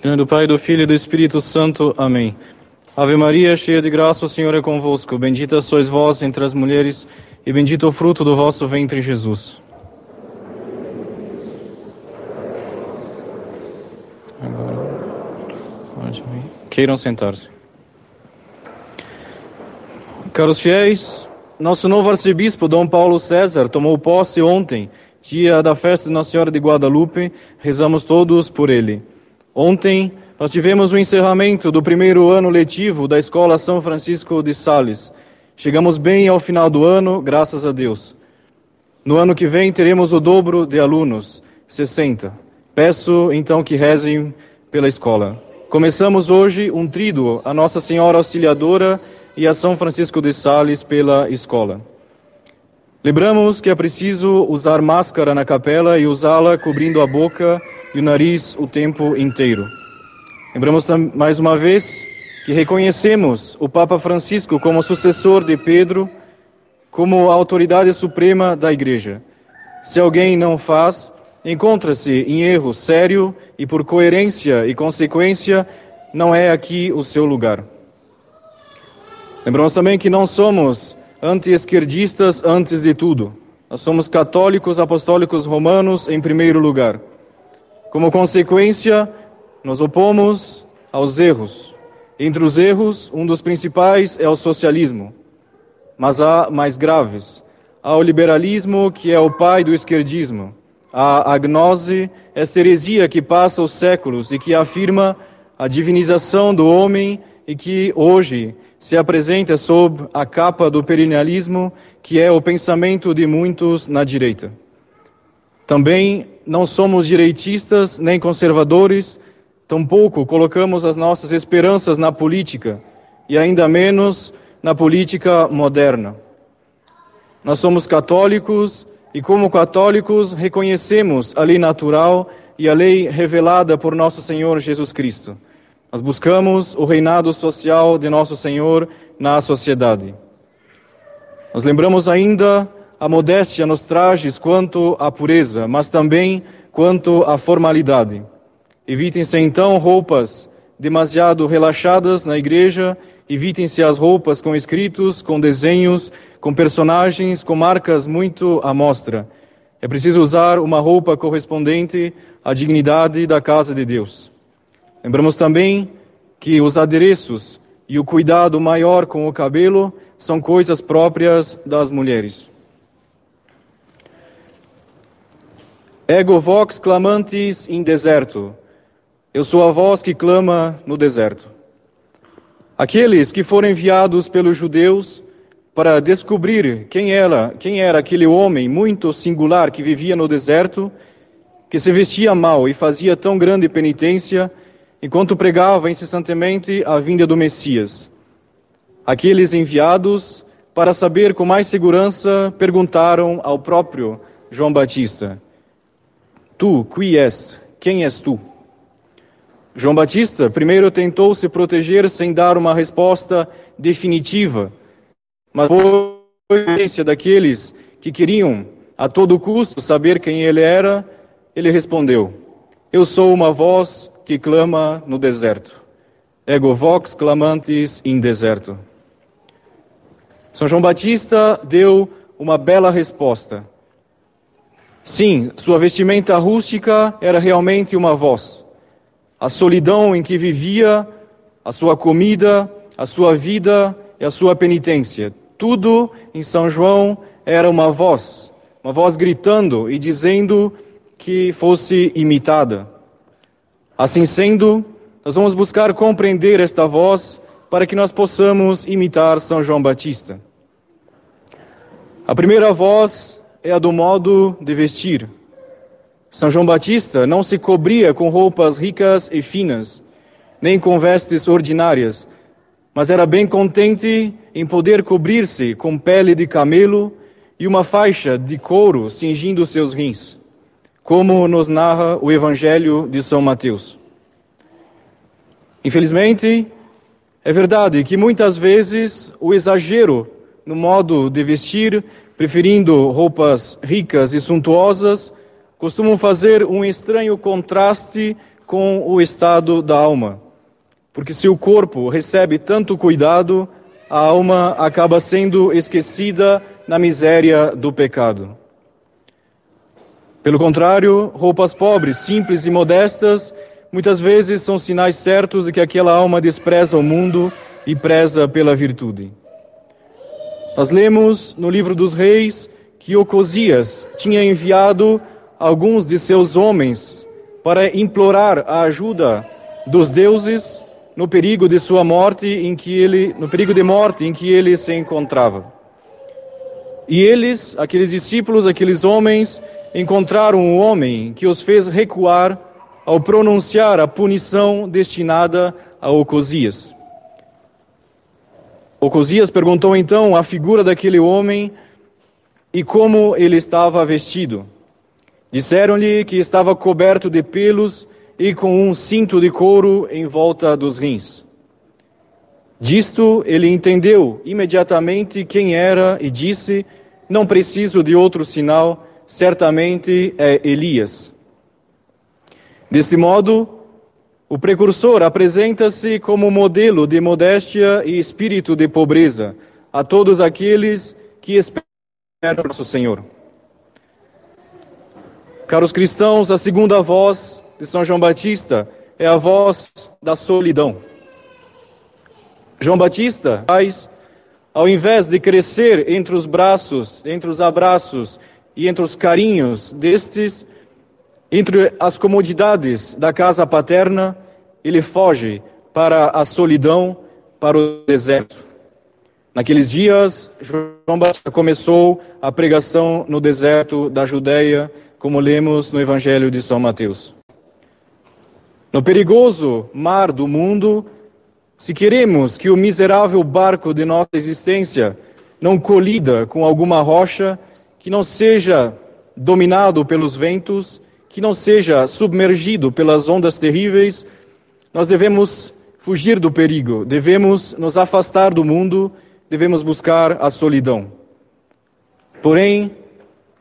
Em nome do Pai, do Filho e do Espírito Santo. Amém. Ave Maria, cheia de graça, o Senhor é convosco. Bendita sois vós entre as mulheres, e bendito o fruto do vosso ventre, Jesus. Queiram sentar-se. Caros fiéis, nosso novo arcebispo, Dom Paulo César, tomou posse ontem, dia da festa de Nossa Senhora de Guadalupe. Rezamos todos por ele. Ontem nós tivemos o encerramento do primeiro ano letivo da Escola São Francisco de Sales. Chegamos bem ao final do ano, graças a Deus. No ano que vem teremos o dobro de alunos, 60. Peço então que rezem pela escola. Começamos hoje um tríduo a Nossa Senhora Auxiliadora e a São Francisco de Sales pela escola. Lembramos que é preciso usar máscara na capela e usá-la cobrindo a boca e o nariz o tempo inteiro. Lembramos mais uma vez que reconhecemos o Papa Francisco como sucessor de Pedro, como autoridade suprema da Igreja. Se alguém não faz, encontra-se em erro sério e, por coerência e consequência, não é aqui o seu lugar. Lembramos também que não somos anti-esquerdistas antes de tudo. Nós somos católicos apostólicos romanos em primeiro lugar. Como consequência, nos opomos aos erros. Entre os erros, um dos principais é o socialismo. Mas há mais graves. Há o liberalismo, que é o pai do esquerdismo. Há a gnose, esta heresia que passa os séculos e que afirma a divinização do homem e que hoje se apresenta sob a capa do perennialismo, que é o pensamento de muitos na direita. Também não somos direitistas nem conservadores, tampouco colocamos as nossas esperanças na política e ainda menos na política moderna. Nós somos católicos e, como católicos, reconhecemos a lei natural e a lei revelada por nosso Senhor Jesus Cristo. Nós buscamos o reinado social de nosso Senhor na sociedade. Nós lembramos ainda a modéstia nos trajes quanto à pureza, mas também quanto à formalidade. Evitem-se então roupas demasiado relaxadas na igreja, evitem-se as roupas com escritos, com desenhos, com personagens, com marcas muito à mostra. É preciso usar uma roupa correspondente à dignidade da casa de Deus. Lembramos também que os adereços e o cuidado maior com o cabelo são coisas próprias das mulheres. Ego vox clamantis in deserto. Eu sou a voz que clama no deserto. Aqueles que foram enviados pelos judeus para descobrir quem era, quem era aquele homem muito singular que vivia no deserto, que se vestia mal e fazia tão grande penitência, enquanto pregava incessantemente a vinda do Messias. Aqueles enviados, para saber com mais segurança, perguntaram ao próprio João Batista: Tu, qui és? Quem és tu? João Batista primeiro tentou se proteger sem dar uma resposta definitiva, mas por experiência daqueles que queriam a todo custo saber quem ele era, ele respondeu: Eu sou uma voz que clama no deserto. Ego vox clamantis in deserto. São João Batista deu uma bela resposta. Sim, sua vestimenta rústica era realmente uma voz. A solidão em que vivia, a sua comida, a sua vida e a sua penitência. Tudo em São João era uma voz, uma voz gritando e dizendo que fosse imitada. Assim sendo, nós vamos buscar compreender esta voz para que nós possamos imitar São João Batista. A primeira voz é a do modo de vestir. São João Batista não se cobria com roupas ricas e finas, nem com vestes ordinárias, mas era bem contente em poder cobrir-se com pele de camelo e uma faixa de couro cingindo seus rins, como nos narra o Evangelho de São Mateus. Infelizmente, é verdade que muitas vezes o exagero no modo de vestir preferindo roupas ricas e suntuosas, costumam fazer um estranho contraste com o estado da alma. Porque se o corpo recebe tanto cuidado, a alma acaba sendo esquecida na miséria do pecado. Pelo contrário, roupas pobres, simples e modestas muitas vezes são sinais certos de que aquela alma despreza o mundo e preza pela virtude. Nós lemos no livro dos reis que Ocosias tinha enviado alguns de seus homens para implorar a ajuda dos deuses no perigo de sua morte em que ele no perigo de morte em que ele se encontrava. E eles, aqueles discípulos, aqueles homens, encontraram um homem que os fez recuar ao pronunciar a punição destinada a Ocosias. Ocosias perguntou então a figura daquele homem e como ele estava vestido. Disseram-lhe que estava coberto de pelos e com um cinto de couro em volta dos rins. Disto ele entendeu imediatamente quem era e disse: Não preciso de outro sinal, certamente é Elias. Deste modo, o precursor apresenta-se como modelo de modéstia e espírito de pobreza a todos aqueles que esperam nosso Senhor. Caros cristãos, a segunda voz de São João Batista é a voz da solidão. João Batista faz, ao invés de crescer entre os braços, entre os abraços e entre os carinhos destes, entre as comodidades da casa paterna, ele foge para a solidão, para o deserto. Naqueles dias, João Batista começou a pregação no deserto da Judéia, como lemos no Evangelho de São Mateus. No perigoso mar do mundo, se queremos que o miserável barco de nossa existência não colida com alguma rocha, que não seja dominado pelos ventos, que não seja submergido pelas ondas terríveis, nós devemos fugir do perigo, devemos nos afastar do mundo, devemos buscar a solidão. Porém,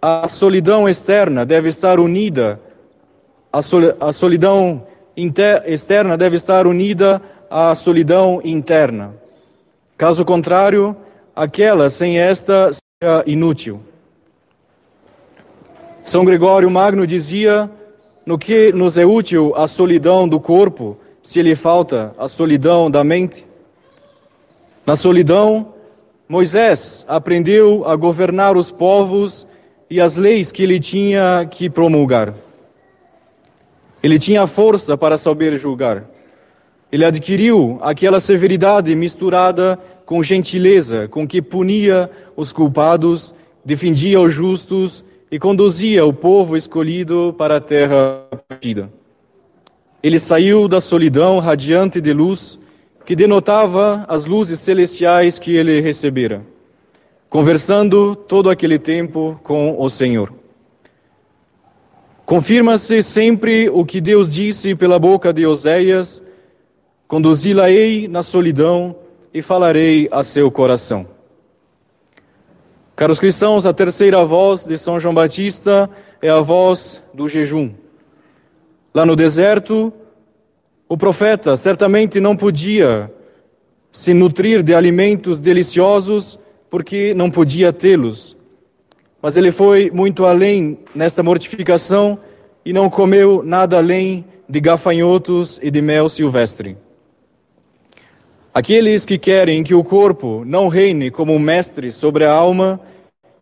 a solidão externa deve estar unida, a, sol, a solidão externa deve estar unida à solidão interna. Caso contrário, aquela sem esta seria inútil. São Gregório Magno dizia: no que nos é útil a solidão do corpo, se lhe falta a solidão da mente? Na solidão, Moisés aprendeu a governar os povos e as leis que ele tinha que promulgar. Ele tinha força para saber julgar. Ele adquiriu aquela severidade misturada com gentileza com que punia os culpados, defendia os justos e conduzia o povo escolhido para a terra partida. Ele saiu da solidão radiante de luz que denotava as luzes celestiais que ele recebera conversando todo aquele tempo com o Senhor. Confirma-se sempre o que Deus disse pela boca de Oséias: Conduzi-la-ei na solidão e falarei a seu coração. Caros cristãos, a terceira voz de São João Batista é a voz do jejum. Lá no deserto, o profeta certamente não podia se nutrir de alimentos deliciosos porque não podia tê-los. Mas ele foi muito além nesta mortificação e não comeu nada além de gafanhotos e de mel silvestre. Aqueles que querem que o corpo não reine como mestre sobre a alma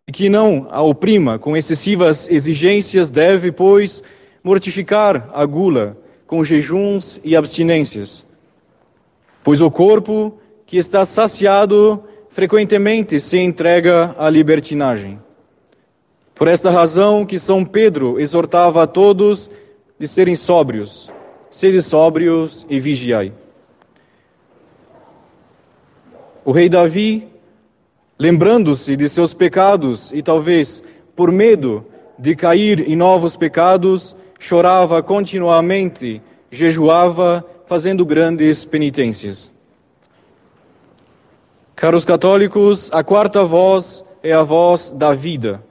e que não a oprima com excessivas exigências, deve, pois, mortificar a gula com jejuns e abstinências. Pois o corpo que está saciado frequentemente se entrega à libertinagem. Por esta razão que São Pedro exortava a todos de serem sóbrios, sede sóbrios e vigiai. O rei Davi, lembrando-se de seus pecados e talvez por medo de cair em novos pecados, chorava continuamente, jejuava, fazendo grandes penitências. Caros católicos, a quarta voz é a voz da vida,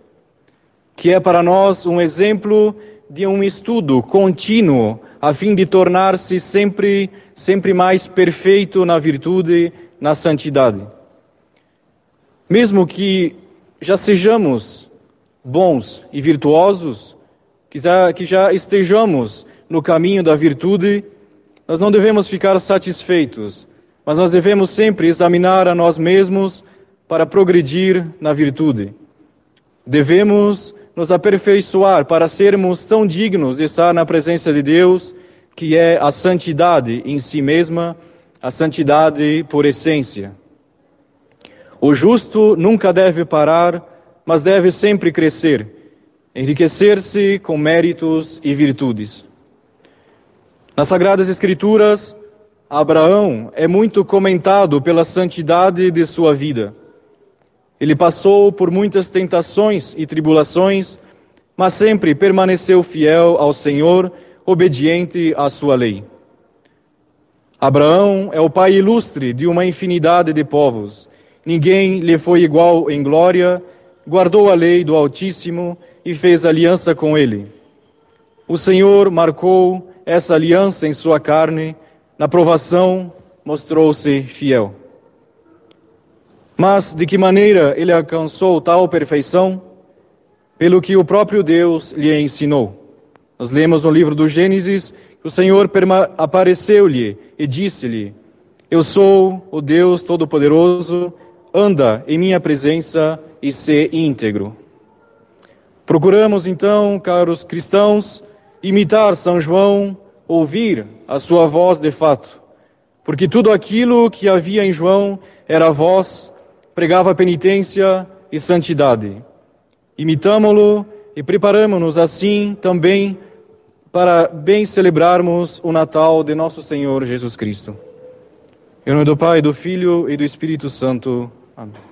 que é para nós um exemplo de um estudo contínuo a fim de tornar-se sempre, sempre mais perfeito na virtude, na santidade. Mesmo que já sejamos bons e virtuosos, que já, estejamos no caminho da virtude, nós não devemos ficar satisfeitos, mas nós devemos sempre examinar a nós mesmos para progredir na virtude. Devemos nos aperfeiçoar para sermos tão dignos de estar na presença de Deus, que é a santidade em si mesma, a santidade por essência. O justo nunca deve parar, mas deve sempre crescer, enriquecer-se com méritos e virtudes. Nas Sagradas Escrituras, Abraão é muito comentado pela santidade de sua vida. Ele passou por muitas tentações e tribulações, mas sempre permaneceu fiel ao Senhor, obediente à sua lei. Abraão é o pai ilustre de uma infinidade de povos. Ninguém lhe foi igual em glória, guardou a lei do Altíssimo e fez aliança com ele. O Senhor marcou essa aliança em sua carne, na provação mostrou-se fiel. Mas de que maneira ele alcançou tal perfeição? Pelo que o próprio Deus lhe ensinou. Nós lemos no livro do Gênesis o Senhor apareceu-lhe e disse-lhe: Eu sou o Deus Todo-Poderoso, anda em minha presença e se íntegro. Procuramos então, caros cristãos, imitar São João, ouvir a sua voz de fato, porque tudo aquilo que havia em João era voz, pregava penitência e santidade. Imitamo-lo e preparamos-nos assim também para bem celebrarmos o Natal de nosso Senhor Jesus Cristo. Em nome do Pai, do Filho e do Espírito Santo. Amém.